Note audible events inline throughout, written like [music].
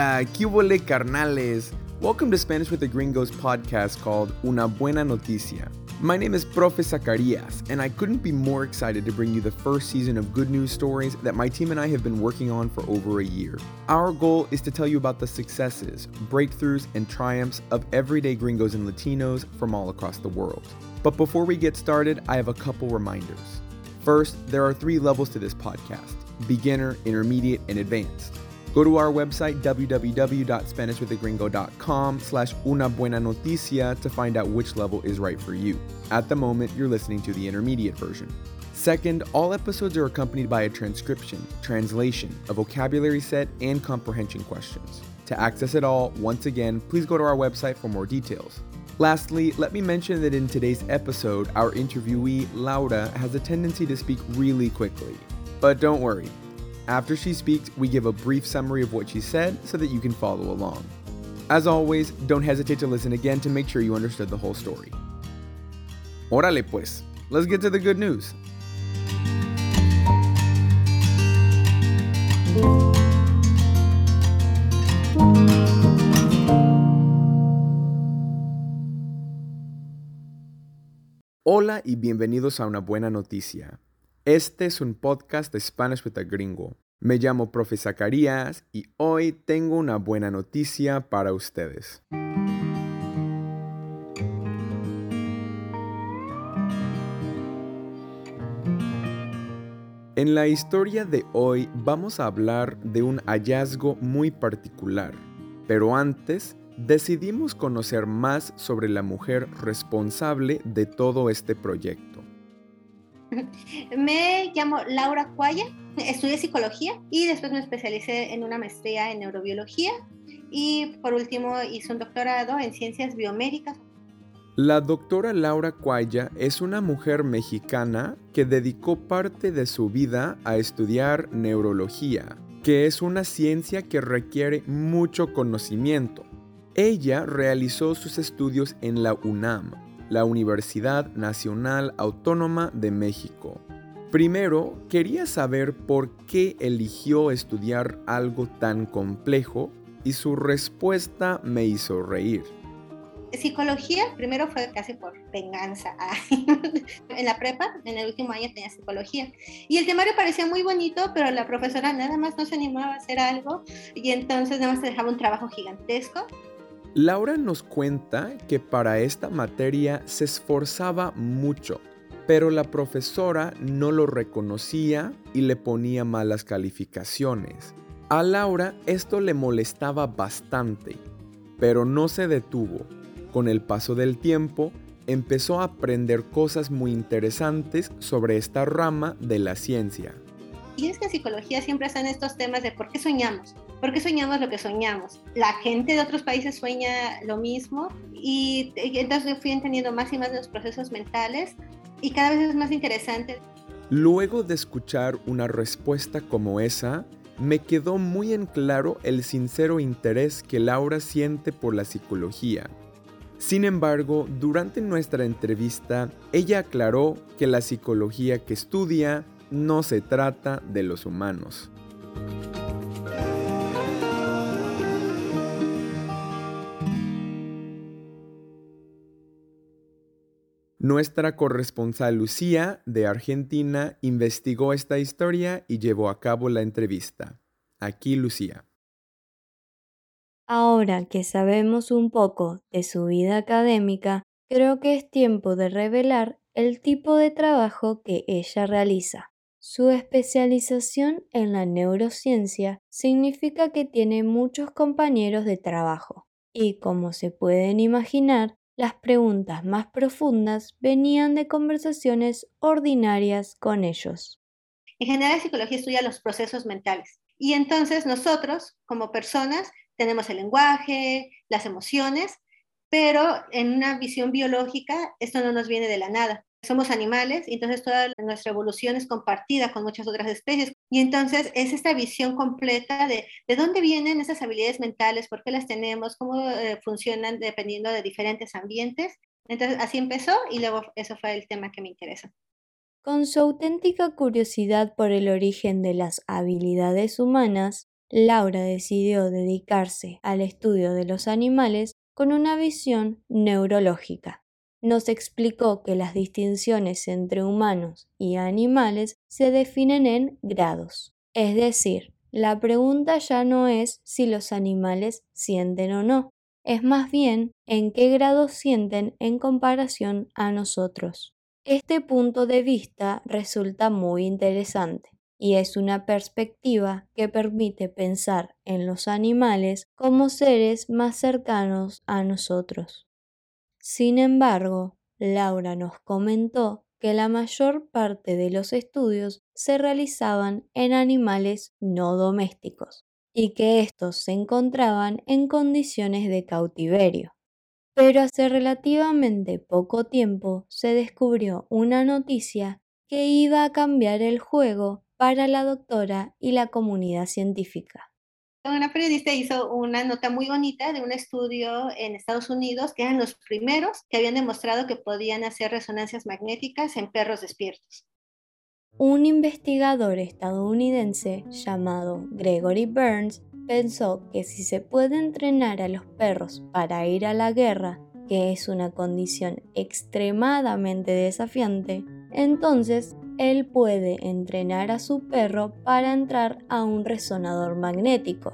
Hola, ¿qué carnales? Welcome to Spanish with the Gringos podcast called Una Buena Noticia. My name is Profe Zacarias, and I couldn't be more excited to bring you the first season of good news stories that my team and I have been working on for over a year. Our goal is to tell you about the successes, breakthroughs, and triumphs of everyday gringos and Latinos from all across the world. But before we get started, I have a couple reminders. First, there are three levels to this podcast beginner, intermediate, and advanced. Go to our website, www.spanishwithagringo.com slash una buena noticia to find out which level is right for you. At the moment, you're listening to the intermediate version. Second, all episodes are accompanied by a transcription, translation, a vocabulary set, and comprehension questions. To access it all, once again, please go to our website for more details. Lastly, let me mention that in today's episode, our interviewee, Laura, has a tendency to speak really quickly. But don't worry, after she speaks, we give a brief summary of what she said so that you can follow along. As always, don't hesitate to listen again to make sure you understood the whole story. Órale pues, let's get to the good news. Hola y bienvenidos a una buena noticia. Este es un podcast de Spanish with a Gringo. Me llamo Profe Zacarías y hoy tengo una buena noticia para ustedes. En la historia de hoy vamos a hablar de un hallazgo muy particular, pero antes decidimos conocer más sobre la mujer responsable de todo este proyecto. [laughs] Me llamo Laura Cuaya, estudié psicología y después me especialicé en una maestría en neurobiología y por último hice un doctorado en ciencias biomédicas. La doctora Laura Cuaya es una mujer mexicana que dedicó parte de su vida a estudiar neurología, que es una ciencia que requiere mucho conocimiento. Ella realizó sus estudios en la UNAM, la Universidad Nacional Autónoma de México. Primero, quería saber por qué eligió estudiar algo tan complejo y su respuesta me hizo reír. Psicología, primero fue casi por venganza. [laughs] en la prepa, en el último año tenía psicología. Y el temario parecía muy bonito, pero la profesora nada más no se animaba a hacer algo y entonces nada más dejaba un trabajo gigantesco Laura nos cuenta que para esta materia se esforzaba mucho, pero la profesora no lo reconocía y le ponía malas calificaciones. A Laura esto le molestaba bastante, pero no se detuvo. Con el paso del tiempo, empezó a aprender cosas muy interesantes sobre esta rama de la ciencia. Y es que en psicología siempre están estos temas de por qué soñamos, por qué soñamos lo que soñamos. La gente de otros países sueña lo mismo y, entonces fui entendiendo más y más de los procesos mentales y cada vez es más interesante. Luego de escuchar una respuesta como esa, me quedó muy en claro el sincero interés que Laura siente por la psicología. Sin embargo, durante nuestra entrevista, ella aclaró que la psicología que estudia no se trata de los humanos. Nuestra corresponsal Lucía de Argentina investigó esta historia y llevó a cabo la entrevista. Aquí Lucía. Ahora que sabemos un poco de su vida académica, creo que es tiempo de revelar el tipo de trabajo que ella realiza. Su especialización en la neurociencia significa que tiene muchos compañeros de trabajo. Y, como se pueden imaginar, las preguntas más profundas venían de conversaciones ordinarias con ellos. En general, la psicología estudia los procesos mentales. Y entonces nosotros, como personas, tenemos el lenguaje, las emociones, pero en una visión biológica esto no nos viene de la nada somos animales y entonces toda nuestra evolución es compartida con muchas otras especies. Y entonces es esta visión completa de de dónde vienen esas habilidades mentales, por qué las tenemos, cómo eh, funcionan dependiendo de diferentes ambientes. Entonces así empezó y luego eso fue el tema que me interesa. Con su auténtica curiosidad por el origen de las habilidades humanas, Laura decidió dedicarse al estudio de los animales con una visión neurológica. Nos explicó que las distinciones entre humanos y animales se definen en grados. Es decir, la pregunta ya no es si los animales sienten o no, es más bien en qué grado sienten en comparación a nosotros. Este punto de vista resulta muy interesante y es una perspectiva que permite pensar en los animales como seres más cercanos a nosotros. Sin embargo, Laura nos comentó que la mayor parte de los estudios se realizaban en animales no domésticos y que estos se encontraban en condiciones de cautiverio. Pero hace relativamente poco tiempo se descubrió una noticia que iba a cambiar el juego para la doctora y la comunidad científica. Una periodista hizo una nota muy bonita de un estudio en Estados Unidos que eran los primeros que habían demostrado que podían hacer resonancias magnéticas en perros despiertos. Un investigador estadounidense llamado Gregory Burns pensó que si se puede entrenar a los perros para ir a la guerra, que es una condición extremadamente desafiante, entonces él puede entrenar a su perro para entrar a un resonador magnético,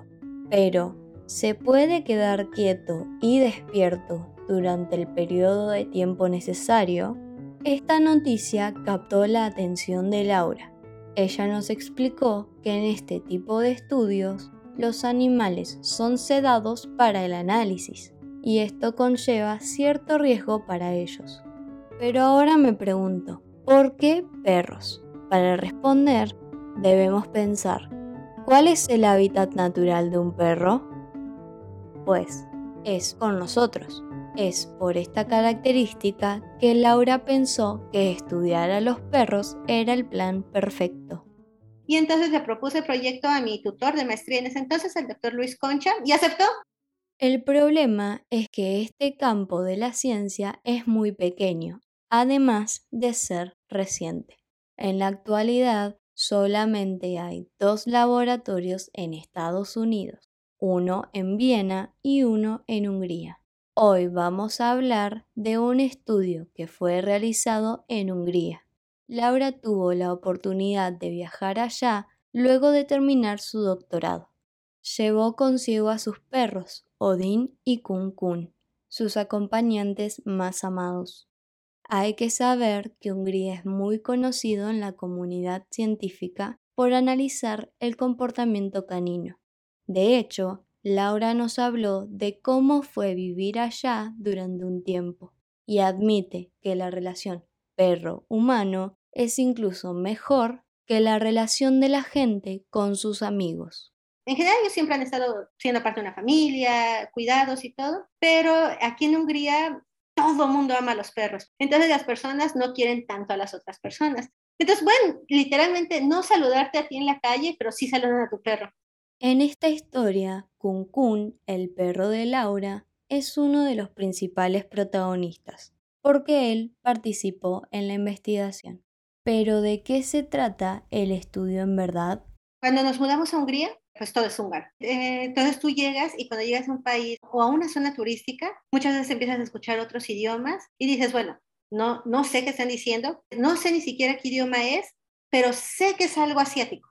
pero ¿se puede quedar quieto y despierto durante el periodo de tiempo necesario? Esta noticia captó la atención de Laura. Ella nos explicó que en este tipo de estudios los animales son sedados para el análisis y esto conlleva cierto riesgo para ellos. Pero ahora me pregunto, ¿Por qué perros? Para responder, debemos pensar, ¿cuál es el hábitat natural de un perro? Pues es con nosotros. Es por esta característica que Laura pensó que estudiar a los perros era el plan perfecto. Y entonces le propuse el proyecto a mi tutor de maestría en ese entonces, el doctor Luis Concha, y aceptó. El problema es que este campo de la ciencia es muy pequeño además de ser reciente. En la actualidad solamente hay dos laboratorios en Estados Unidos, uno en Viena y uno en Hungría. Hoy vamos a hablar de un estudio que fue realizado en Hungría. Laura tuvo la oportunidad de viajar allá luego de terminar su doctorado. Llevó consigo a sus perros, Odín y Kun Kun, sus acompañantes más amados. Hay que saber que Hungría es muy conocido en la comunidad científica por analizar el comportamiento canino. De hecho, Laura nos habló de cómo fue vivir allá durante un tiempo y admite que la relación perro-humano es incluso mejor que la relación de la gente con sus amigos. En general ellos siempre han estado siendo parte de una familia, cuidados y todo, pero aquí en Hungría todo mundo ama a los perros. Entonces las personas no quieren tanto a las otras personas. Entonces, bueno, literalmente no saludarte a ti en la calle, pero sí saludar a tu perro. En esta historia, Kun Kun, el perro de Laura, es uno de los principales protagonistas, porque él participó en la investigación. Pero ¿de qué se trata el estudio en verdad? Cuando nos mudamos a Hungría, pues todo es húngaro. Eh, entonces tú llegas y cuando llegas a un país o a una zona turística, muchas veces empiezas a escuchar otros idiomas y dices, bueno, no, no sé qué están diciendo, no sé ni siquiera qué idioma es, pero sé que es algo asiático.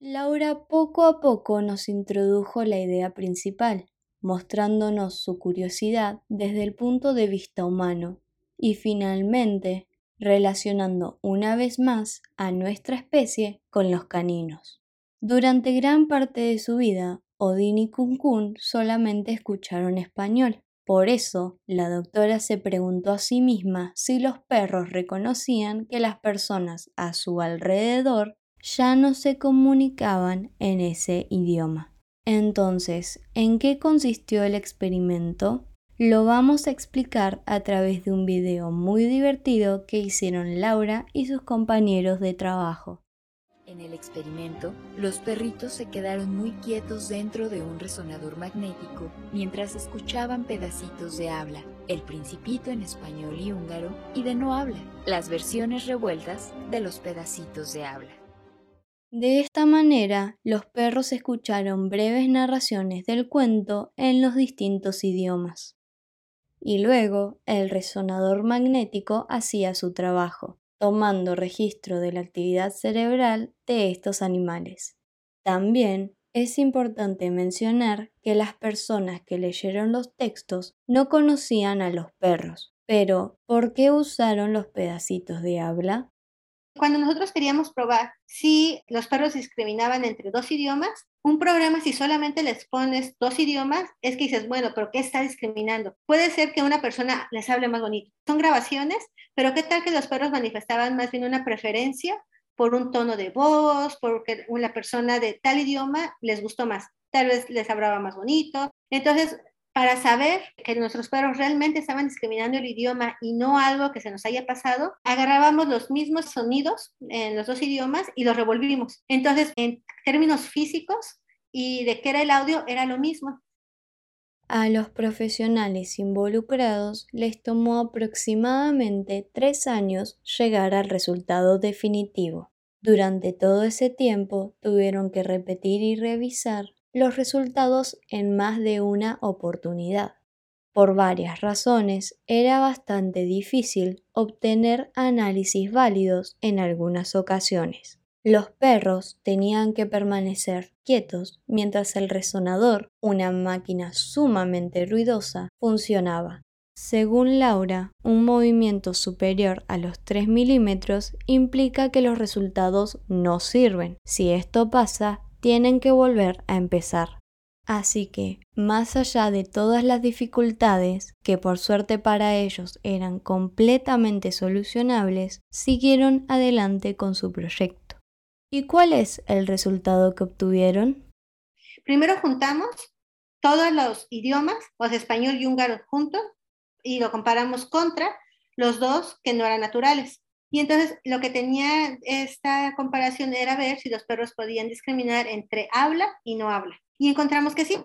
Laura poco a poco nos introdujo la idea principal, mostrándonos su curiosidad desde el punto de vista humano y finalmente relacionando una vez más a nuestra especie con los caninos. Durante gran parte de su vida, Odín y Kun solamente escucharon español. Por eso, la doctora se preguntó a sí misma si los perros reconocían que las personas a su alrededor ya no se comunicaban en ese idioma. Entonces, ¿en qué consistió el experimento? Lo vamos a explicar a través de un video muy divertido que hicieron Laura y sus compañeros de trabajo. En el experimento, los perritos se quedaron muy quietos dentro de un resonador magnético mientras escuchaban pedacitos de habla, el principito en español y húngaro y de no habla, las versiones revueltas de los pedacitos de habla. De esta manera, los perros escucharon breves narraciones del cuento en los distintos idiomas. Y luego, el resonador magnético hacía su trabajo, tomando registro de la actividad cerebral de estos animales. También es importante mencionar que las personas que leyeron los textos no conocían a los perros, pero ¿por qué usaron los pedacitos de habla? Cuando nosotros queríamos probar si los perros discriminaban entre dos idiomas, un programa si solamente les pones dos idiomas, es que dices, bueno, pero ¿qué está discriminando? Puede ser que una persona les hable más bonito. Son grabaciones, pero ¿qué tal que los perros manifestaban más bien una preferencia por un tono de voz, porque una persona de tal idioma les gustó más? Tal vez les hablaba más bonito. Entonces, para saber que nuestros perros realmente estaban discriminando el idioma y no algo que se nos haya pasado, agarrábamos los mismos sonidos en los dos idiomas y los revolvimos. Entonces, en términos físicos y de qué era el audio, era lo mismo. A los profesionales involucrados les tomó aproximadamente tres años llegar al resultado definitivo. Durante todo ese tiempo tuvieron que repetir y revisar los resultados en más de una oportunidad. Por varias razones, era bastante difícil obtener análisis válidos en algunas ocasiones. Los perros tenían que permanecer quietos mientras el resonador, una máquina sumamente ruidosa, funcionaba. Según Laura, un movimiento superior a los 3 milímetros implica que los resultados no sirven. Si esto pasa, tienen que volver a empezar. Así que, más allá de todas las dificultades, que por suerte para ellos eran completamente solucionables, siguieron adelante con su proyecto. ¿Y cuál es el resultado que obtuvieron? Primero juntamos todos los idiomas, o español y húngaro juntos, y lo comparamos contra los dos que no eran naturales. Y entonces lo que tenía esta comparación era ver si los perros podían discriminar entre habla y no habla. Y encontramos que sí.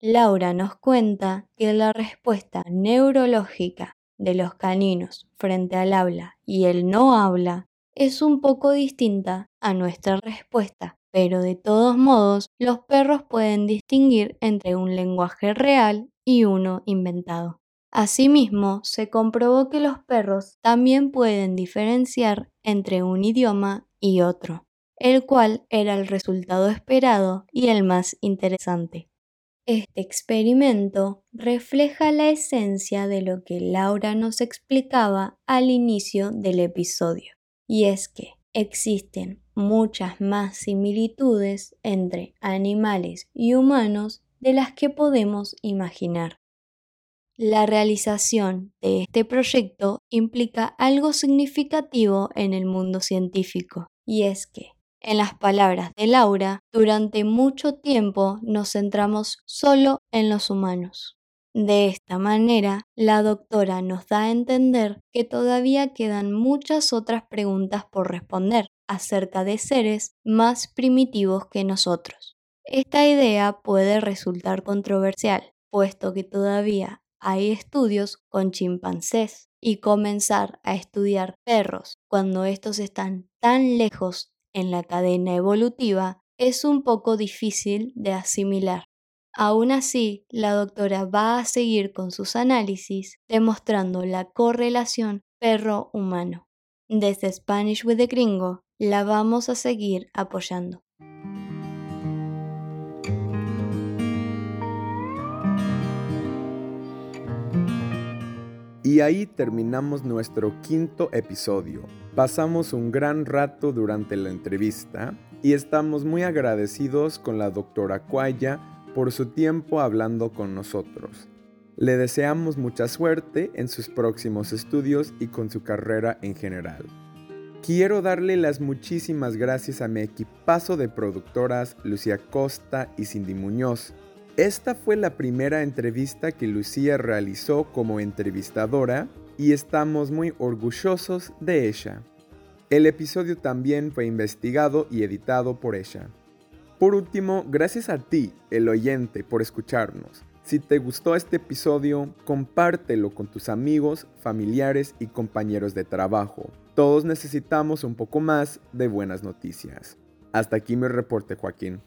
Laura nos cuenta que la respuesta neurológica de los caninos frente al habla y el no habla es un poco distinta a nuestra respuesta, pero de todos modos los perros pueden distinguir entre un lenguaje real y uno inventado. Asimismo, se comprobó que los perros también pueden diferenciar entre un idioma y otro, el cual era el resultado esperado y el más interesante. Este experimento refleja la esencia de lo que Laura nos explicaba al inicio del episodio, y es que existen muchas más similitudes entre animales y humanos de las que podemos imaginar. La realización de este proyecto implica algo significativo en el mundo científico, y es que, en las palabras de Laura, durante mucho tiempo nos centramos solo en los humanos. De esta manera, la doctora nos da a entender que todavía quedan muchas otras preguntas por responder acerca de seres más primitivos que nosotros. Esta idea puede resultar controversial, puesto que todavía hay estudios con chimpancés y comenzar a estudiar perros cuando estos están tan lejos en la cadena evolutiva es un poco difícil de asimilar. Aún así, la doctora va a seguir con sus análisis demostrando la correlación perro-humano. Desde Spanish with the Gringo la vamos a seguir apoyando. Y ahí terminamos nuestro quinto episodio. Pasamos un gran rato durante la entrevista y estamos muy agradecidos con la doctora Cuaya por su tiempo hablando con nosotros. Le deseamos mucha suerte en sus próximos estudios y con su carrera en general. Quiero darle las muchísimas gracias a mi equipazo de productoras Lucía Costa y Cindy Muñoz, esta fue la primera entrevista que Lucía realizó como entrevistadora y estamos muy orgullosos de ella. El episodio también fue investigado y editado por ella. Por último, gracias a ti, el oyente, por escucharnos. Si te gustó este episodio, compártelo con tus amigos, familiares y compañeros de trabajo. Todos necesitamos un poco más de buenas noticias. Hasta aquí mi reporte, Joaquín.